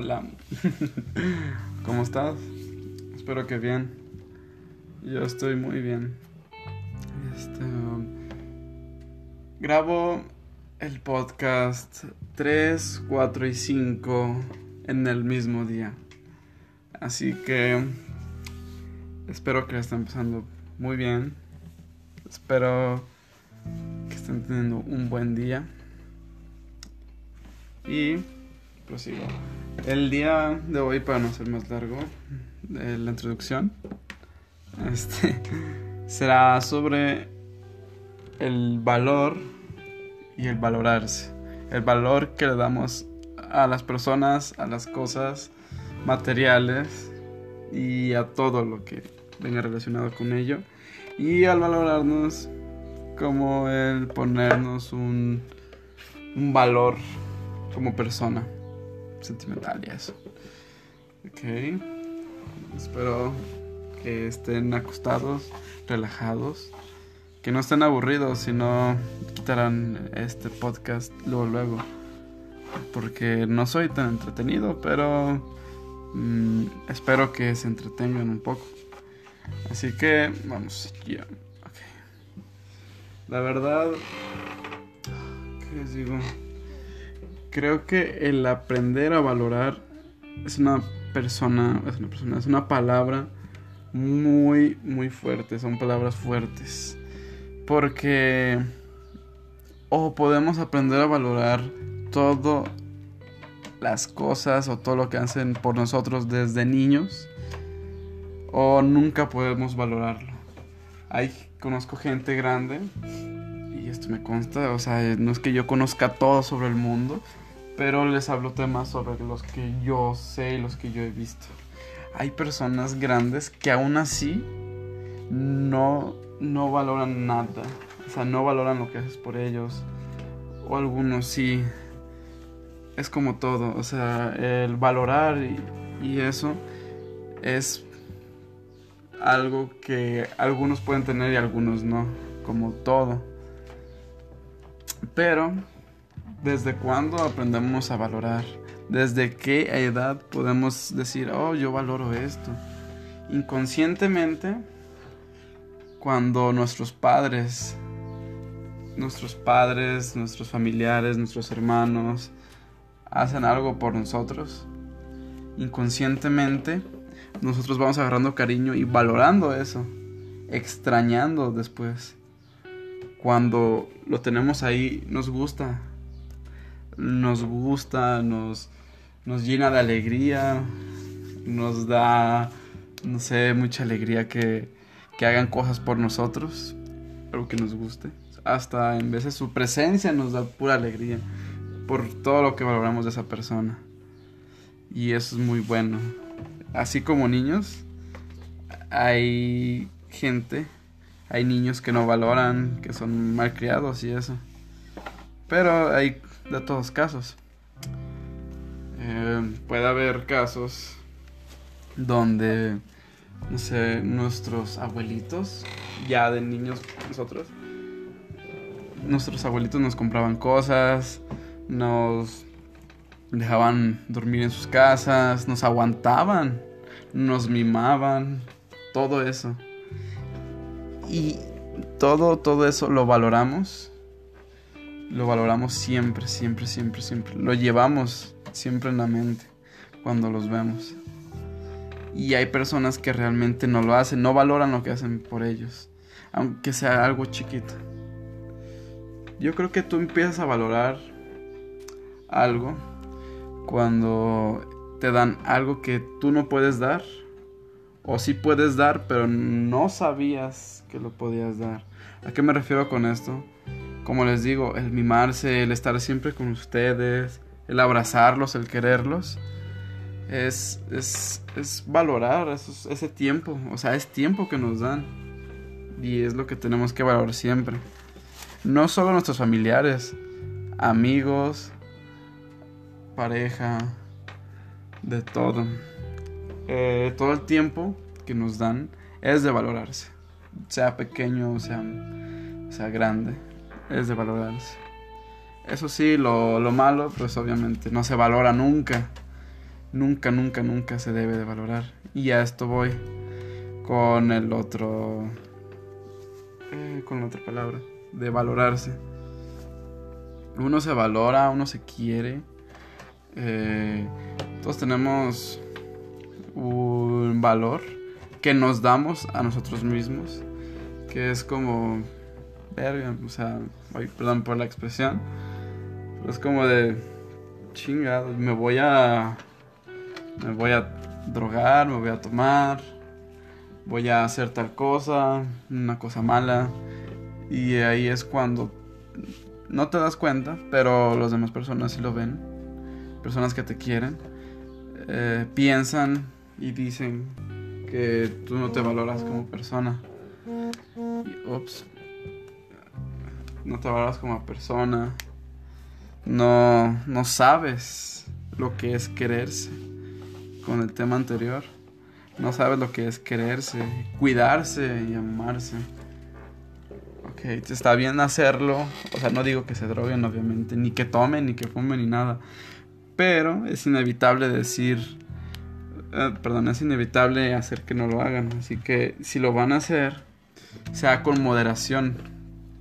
Hola. ¿Cómo estás? Espero que bien. Yo estoy muy bien. Este, grabo el podcast 3, 4 y 5 en el mismo día. Así que espero que estén empezando muy bien. Espero que estén teniendo un buen día. Y prosigo. El día de hoy, para no ser más largo, de la introducción, este será sobre el valor y el valorarse. El valor que le damos a las personas, a las cosas materiales y a todo lo que venga relacionado con ello. Y al valorarnos como el ponernos un, un valor como persona sentimental y eso. Ok. Espero que estén acostados, relajados, que no estén aburridos, si no quitarán este podcast luego luego. Porque no soy tan entretenido, pero mm, espero que se entretengan un poco. Así que vamos ya. La verdad, ¿qué les digo? Creo que el aprender a valorar es una persona, es una persona, es una palabra muy, muy fuerte, son palabras fuertes. Porque o podemos aprender a valorar todo las cosas o todo lo que hacen por nosotros desde niños o nunca podemos valorarlo. Hay conozco gente grande esto me consta, o sea, no es que yo conozca todo sobre el mundo, pero les hablo temas sobre los que yo sé y los que yo he visto. Hay personas grandes que aún así no, no valoran nada, o sea, no valoran lo que haces por ellos, o algunos sí. Es como todo, o sea, el valorar y, y eso es algo que algunos pueden tener y algunos no, como todo. Pero, ¿desde cuándo aprendemos a valorar? ¿Desde qué edad podemos decir, oh, yo valoro esto? Inconscientemente, cuando nuestros padres, nuestros padres, nuestros familiares, nuestros hermanos hacen algo por nosotros, inconscientemente nosotros vamos agarrando cariño y valorando eso, extrañando después cuando lo tenemos ahí, nos gusta. Nos gusta, nos, nos llena de alegría, nos da, no sé, mucha alegría que, que hagan cosas por nosotros, algo que nos guste. Hasta en veces su presencia nos da pura alegría por todo lo que valoramos de esa persona. Y eso es muy bueno. Así como niños, hay gente hay niños que no valoran, que son mal criados y eso. Pero hay de todos casos. Eh, puede haber casos donde, no sé, nuestros abuelitos, ya de niños nosotros, nuestros abuelitos nos compraban cosas, nos dejaban dormir en sus casas, nos aguantaban, nos mimaban, todo eso. Y todo, todo eso lo valoramos. Lo valoramos siempre, siempre, siempre, siempre. Lo llevamos siempre en la mente cuando los vemos. Y hay personas que realmente no lo hacen, no valoran lo que hacen por ellos, aunque sea algo chiquito. Yo creo que tú empiezas a valorar algo cuando te dan algo que tú no puedes dar o sí puedes dar, pero no sabías que lo podías dar. ¿A qué me refiero con esto? Como les digo, el mimarse, el estar siempre con ustedes, el abrazarlos, el quererlos, es, es, es valorar ese tiempo. O sea, es tiempo que nos dan. Y es lo que tenemos que valorar siempre. No solo nuestros familiares, amigos, pareja, de todo. Eh, todo el tiempo que nos dan es de valorarse. Sea pequeño, sea, sea grande, es de valorarse. Eso sí, lo, lo malo, pues obviamente no se valora nunca. nunca, nunca, nunca se debe de valorar. Y a esto voy con el otro, eh, con la otra palabra, de valorarse. Uno se valora, uno se quiere. Eh, todos tenemos un valor que nos damos a nosotros mismos, que es como, verga, o sea, perdón por la expresión, pero es como de, chingado, me voy a, me voy a drogar, me voy a tomar, voy a hacer tal cosa, una cosa mala, y ahí es cuando no te das cuenta, pero las demás personas sí lo ven, personas que te quieren, eh, piensan y dicen que tú no te valoras como persona. Y, ups, no te valoras como persona. No, no sabes lo que es quererse. Con el tema anterior. No sabes lo que es quererse, cuidarse y amarse. Ok, está bien hacerlo. O sea, no digo que se droguen, obviamente. Ni que tomen, ni que fumen, ni nada. Pero es inevitable decir eh, perdón, es inevitable hacer que no lo hagan. Así que si lo van a hacer, sea con moderación,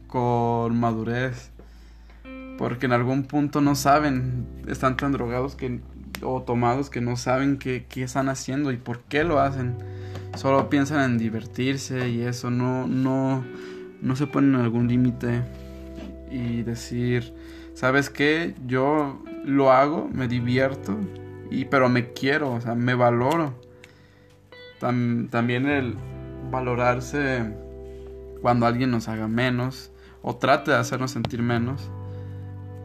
con madurez. Porque en algún punto no saben, están tan drogados que, o tomados que no saben qué, qué están haciendo y por qué lo hacen. Solo piensan en divertirse y eso, no, no, no se ponen en algún límite y decir, ¿sabes qué? Yo lo hago, me divierto, y, pero me quiero, o sea, me valoro. también el valorarse cuando alguien nos haga menos o trate de hacernos sentir menos,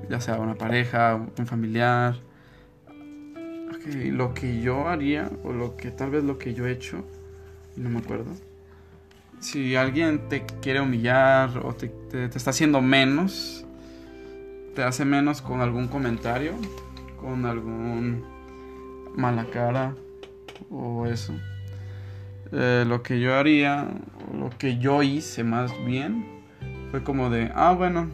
ya sea una pareja, un familiar. lo que yo haría o lo que tal vez lo que yo he hecho, no me acuerdo. Si alguien te quiere humillar o te, te está haciendo menos, te hace menos con algún comentario, con algún mala cara o eso. Eh, lo que yo haría, lo que yo hice más bien, fue como de, ah, bueno,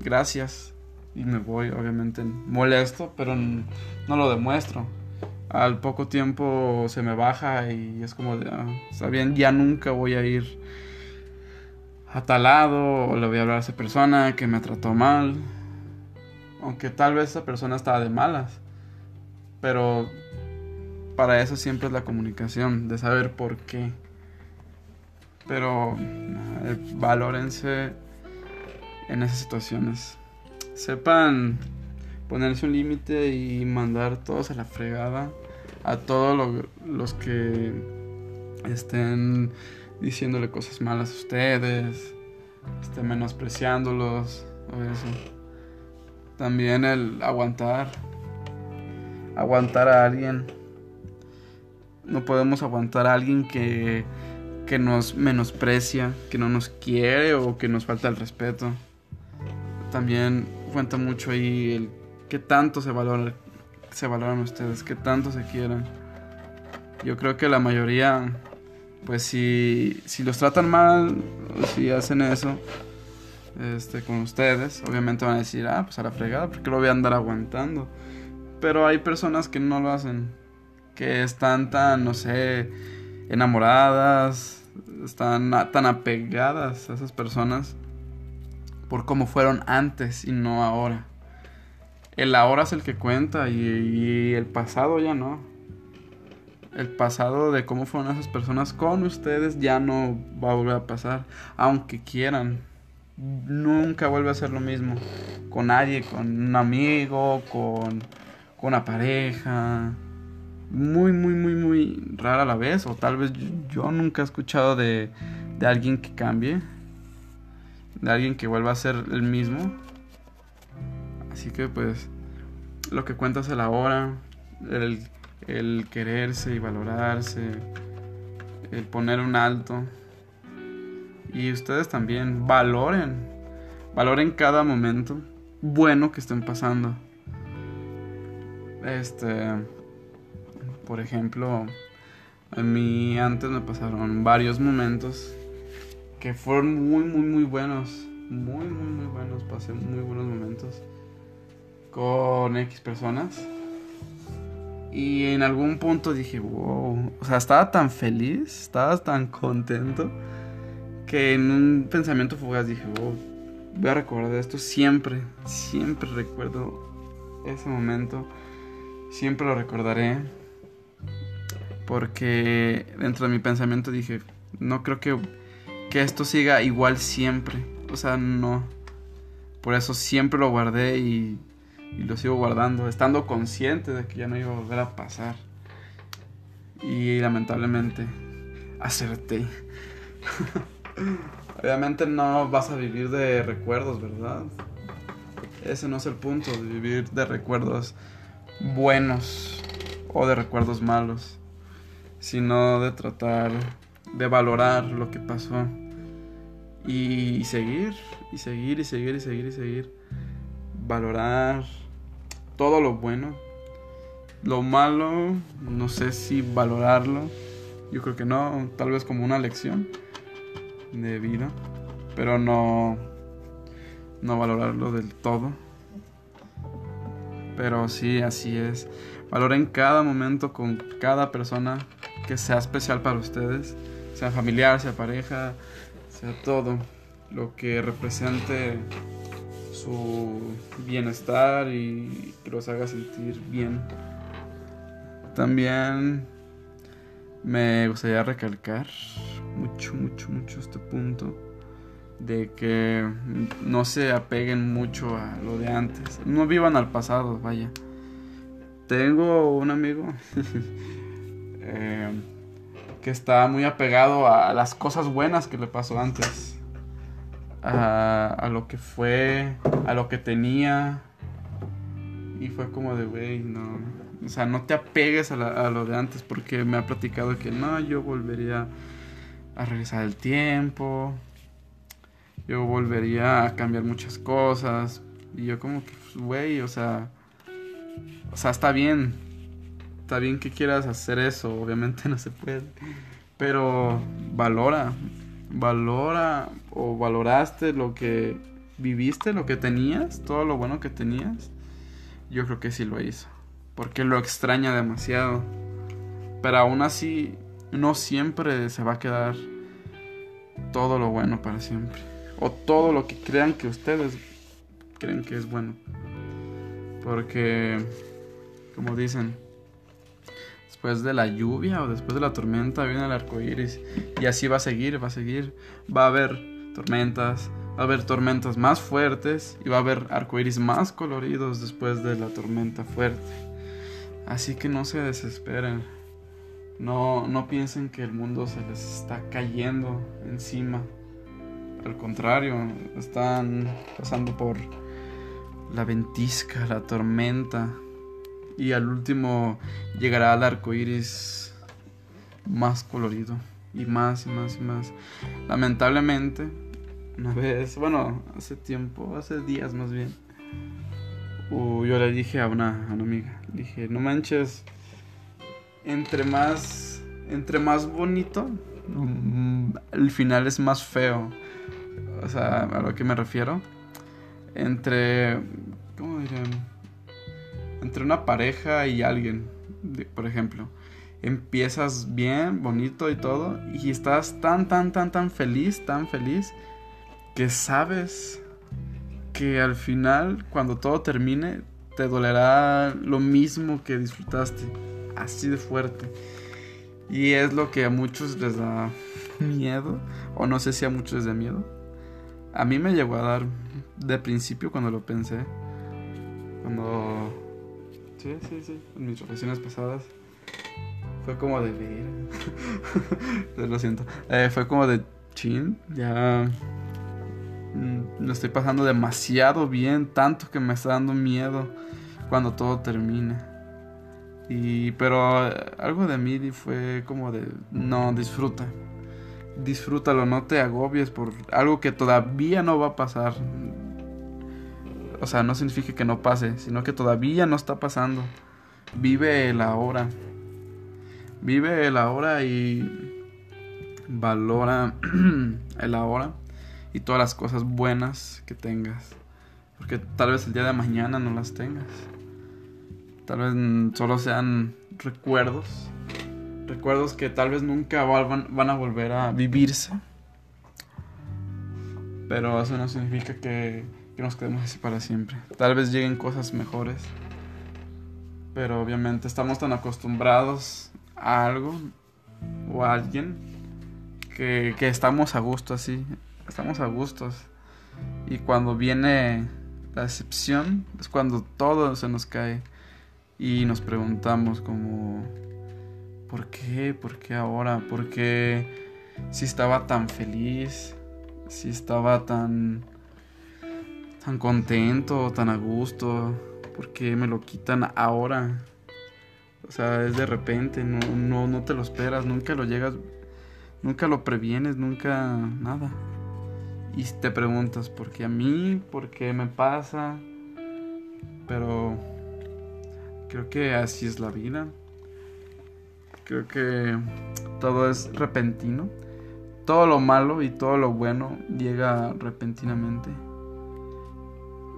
gracias. Y me voy, obviamente, molesto, pero no lo demuestro. Al poco tiempo se me baja y es como de, ah, está bien, ya nunca voy a ir a tal lado o le voy a hablar a esa persona que me trató mal. Aunque tal vez esa persona estaba de malas. Pero para eso siempre es la comunicación, de saber por qué. Pero eh, valórense en esas situaciones. Sepan ponerse un límite y mandar todos a la fregada. A todos los que estén diciéndole cosas malas a ustedes, estén menospreciándolos o eso. También el aguantar. Aguantar a alguien no podemos aguantar a alguien que, que nos menosprecia, que no nos quiere o que nos falta el respeto. También cuenta mucho ahí el que tanto se valoran, se valoran ustedes, que tanto se quieren. Yo creo que la mayoría, pues si, si los tratan mal si hacen eso este, con ustedes, obviamente van a decir, ah, pues a la fregada, porque lo voy a andar aguantando. Pero hay personas que no lo hacen que están tan, no sé, enamoradas, están tan apegadas a esas personas por cómo fueron antes y no ahora. El ahora es el que cuenta y, el pasado ya no. El pasado de cómo fueron esas personas con ustedes ya no va a volver a pasar, aunque quieran. Nunca vuelve a ser lo mismo con nadie, con un amigo, con, con una pareja muy, muy, muy, muy rara a la vez. O tal vez yo, nunca he escuchado de, de alguien que cambie. De alguien que vuelva a ser el mismo. Así que pues lo que cuenta es el ahora. El, el quererse y valorarse. El poner un alto. Y ustedes también valoren. Valoren cada momento bueno que estén pasando. Este por ejemplo, a mí antes me pasaron varios momentos que fueron muy, muy, muy buenos. Muy, muy, muy buenos. Pasé muy buenos momentos con X personas. Y en algún punto dije, wow, o sea, estaba tan feliz, estaba tan contento, que en un pensamiento fugaz dije, wow, voy a recordar esto siempre, siempre recuerdo ese momento, siempre lo recordaré, porque dentro de mi pensamiento dije, no creo que, que esto siga igual siempre, o sea, no, por eso siempre lo guardé y y lo sigo guardando, estando consciente de que ya no iba a volver a pasar. Y lamentablemente acerté. Obviamente no vas a vivir de recuerdos, ¿verdad? Ese no es el punto, de vivir de recuerdos buenos o de recuerdos malos, sino de tratar de valorar lo que pasó y seguir, y seguir, y seguir, y seguir, y seguir. Valorar todo lo bueno. Lo malo, no sé si valorarlo. Yo creo que no, tal vez como una lección de vida, pero no no valorarlo del todo. Pero sí, así es. Valoren cada momento con cada persona que sea especial para ustedes, sea familiar, sea pareja, sea todo lo que represente su bienestar y que los haga sentir bien. También me gustaría recalcar mucho, mucho, mucho este punto de que no se apeguen mucho a lo de antes. No vivan al pasado, vaya. Tengo un amigo eh, que está muy apegado a las cosas buenas que le pasó antes a, lo que fue, a lo que tenía. Y fue como de, güey, no. O sea, no te apegues a, lo de antes porque me ha platicado que no, yo volvería a regresar el tiempo. Yo volvería a cambiar muchas cosas. Y yo como que, pues, güey, o sea... O sea, está bien. Está bien que quieras hacer eso. Obviamente no se puede. Pero valora valora o valoraste lo que viviste, lo que tenías, todo lo bueno que tenías, yo creo que sí lo hizo. Porque lo extraña demasiado. Pero aún así, no siempre se va a quedar todo lo bueno para siempre. O todo lo que crean que ustedes creen que es bueno. Porque, como dicen, después de la lluvia o después de la tormenta viene el arco iris. Y así va a seguir, va a seguir. Va a haber tormentas, va a haber tormentas más fuertes y va a haber arcoíris más coloridos después de la tormenta fuerte. Así que no se desesperen. No, no piensen que el mundo se les está cayendo encima. Al contrario, están pasando por la ventisca, la tormenta, y al último llegará el arco iris más colorido. Y más y más y más. Lamentablemente, una vez, bueno, hace tiempo, hace días más bien, yo le dije a una, a amiga, dije, no manches, entre más, entre más bonito, mm, el final es más feo. O sea, a lo que me refiero. Entre, ¿cómo dirían? Entre una pareja y alguien, por ejemplo, empiezas bien, bonito y todo, y estás tan, tan, tan, tan feliz, tan feliz, que sabes que al final, cuando todo termine, te dolerá lo mismo que disfrutaste, así de fuerte. Y es lo que a muchos les da miedo, o no sé si a muchos les da miedo. A mí me llegó a dar de principio cuando lo pensé. Cuando Sí, sí, sí. En mis relaciones pasadas fue como de. Lo siento. Eh, fue como de chin. Ya. Mm, lo estoy pasando demasiado bien. Tanto que me está dando miedo cuando todo termine. Y. Pero eh, algo de mí fue como de. No, disfruta. Disfrútalo, no te agobies por algo que todavía no va a pasar o sea, no significa que no pase, sino que todavía no está pasando. Vive el ahora. Vive el ahora y valora el ahora y todas las cosas buenas que tengas. Porque tal vez el día de mañana no las tengas. Tal vez solo sean recuerdos. Recuerdos que tal vez nunca van a volver a vivirse. Pero eso no significa que, que nos quedemos así para siempre. Tal vez lleguen cosas mejores. Pero obviamente estamos tan acostumbrados a algo o a alguien que, que estamos a gusto así. Estamos a gustos. Y cuando viene la excepción es cuando todo se nos cae y nos preguntamos como ¿por qué? ¿Por qué ahora? ¿Por qué si estaba tan feliz? Si estaba tan tan contento, tan a gusto, ¿por qué me lo quitan ahora? O sea, es de repente, no, no, no te lo esperas, nunca lo llegas, nunca lo previenes, nunca nada y te preguntas, ¿por qué a mí? ¿Por qué me pasa? Pero creo que así es la vida. Creo que todo es repentino. Todo lo malo y todo lo bueno llega repentinamente.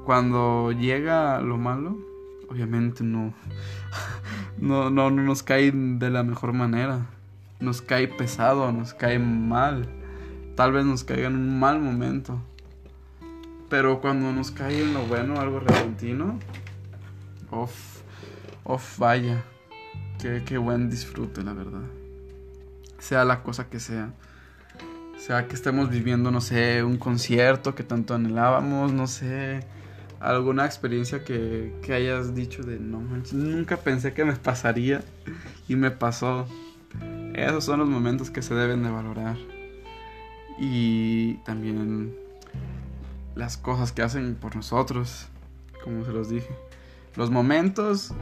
Cuando llega lo malo, obviamente no, no, no, no nos cae de la mejor manera. Nos cae pesado, nos cae mal tal vez nos caiga en un mal momento. Pero cuando nos cae en lo bueno, algo repentino, off, off, vaya. Qué, qué buen disfrute, la verdad. Sea la cosa que sea. Sea que estemos viviendo, no sé, un concierto que tanto anhelábamos, no sé, alguna experiencia que, que hayas dicho de no manches, nunca pensé que me pasaría y me pasó. Esos son los momentos que se deben de valorar y también las cosas que hacen por nosotros, como se los dije. Los momentos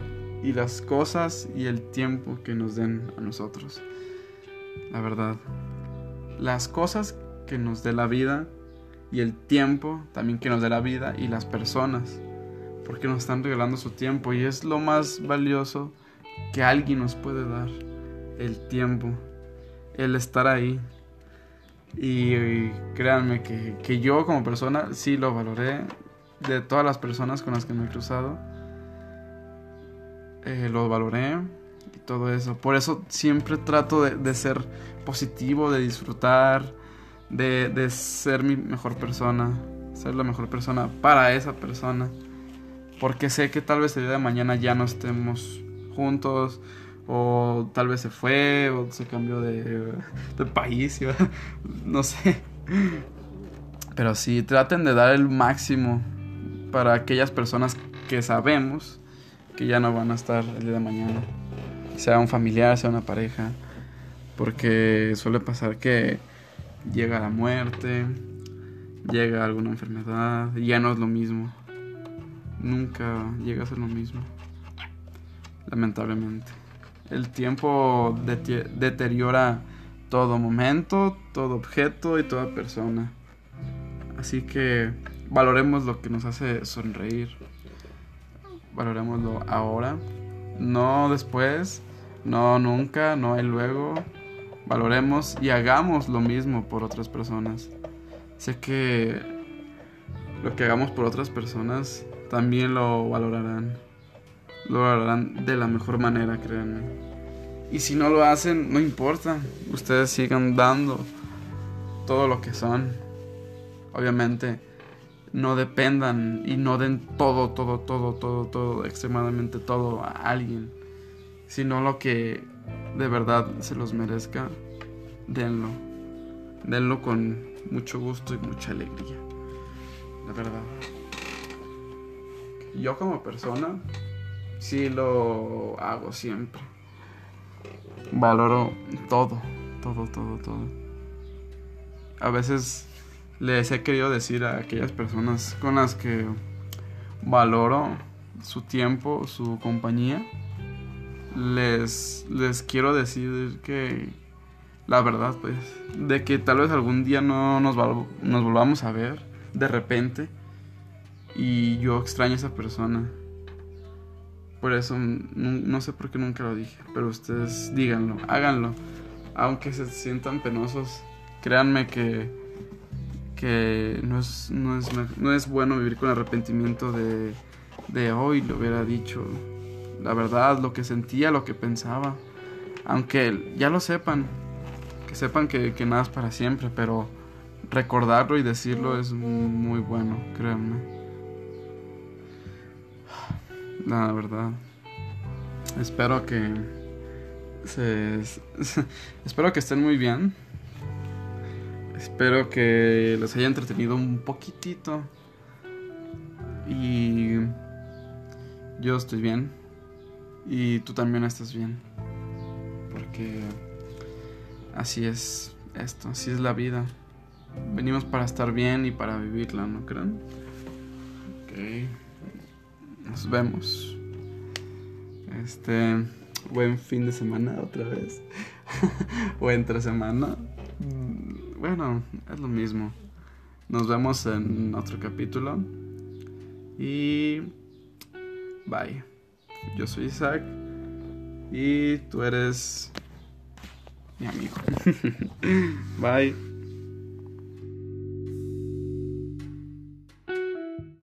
y las cosas y el tiempo que nos den a nosotros. La verdad. Las cosas que nos dé la vida y el tiempo también que nos dé la vida y las personas. Porque nos están regalando su tiempo y es lo más valioso que alguien nos puede dar. El tiempo. El estar ahí. Y, créanme que, yo como persona sí lo valoré. De todas las personas con las que me he cruzado. Eh, lo valoré y todo eso. Por eso siempre trato de, ser positivo, de disfrutar, de, de, ser mi mejor persona. Ser la mejor persona para esa persona. Porque sé que tal vez el día de mañana ya no estemos juntos o tal vez se fue, o se cambió de, de país, no sé. Pero sí, traten de dar el máximo para aquellas personas que sabemos que ya no van a estar el día de mañana. Sea un familiar, sea una pareja. Porque suele pasar que llega la muerte, llega alguna enfermedad, ya no es lo mismo. Nunca llega a ser lo mismo. Lamentablemente. El tiempo deteriora todo momento, todo objeto y toda persona. Así que valoremos lo que nos hace sonreír. Valoremoslo ahora, no después, no nunca, no hay luego. Valoremos y hagamos lo mismo por otras personas. Sé que lo que hagamos por otras personas también lo valorarán lo harán de la mejor manera, créanme. Y si no lo hacen, no importa. Ustedes sigan dando todo lo que son. Obviamente, no dependan y no den todo, todo, todo, todo, todo, extremadamente todo a alguien. Sino lo que de verdad se los merezca, denlo. Denlo con mucho gusto y mucha alegría. La verdad. Yo como persona sí lo hago siempre. Valoro todo, todo, todo, todo. A veces les he querido decir a aquellas personas con las que valoro su tiempo, su compañía, les, les quiero decir que la verdad, pues, de que tal vez algún día no nos, nos volvamos a ver de repente y yo extraño a esa persona por eso no, sé por qué nunca lo dije, pero ustedes díganlo, háganlo. Aunque se sientan penosos, créanme que, que no, es, no, es, no es bueno vivir con arrepentimiento de, de hoy lo hubiera dicho. la verdad, lo que sentía, lo que pensaba. Aunque ya lo sepan, sepan que, nada es para siempre, pero recordarlo y decirlo es muy bueno, créanme. La verdad. Espero que se, espero que estén muy bien. Espero que los haya entretenido un poquitito. Y yo estoy bien. Y tú también estás bien. Porque así es esto, así es la vida. Venimos para estar bien y para vivirla, ¿no creen? Ok. Nos vemos. Este. Buen fin de semana otra vez. o entre semana. Mm, bueno, es lo mismo. Nos vemos en otro capítulo. Y. Bye. Yo soy Isaac. Y tú eres mi amigo. Bye.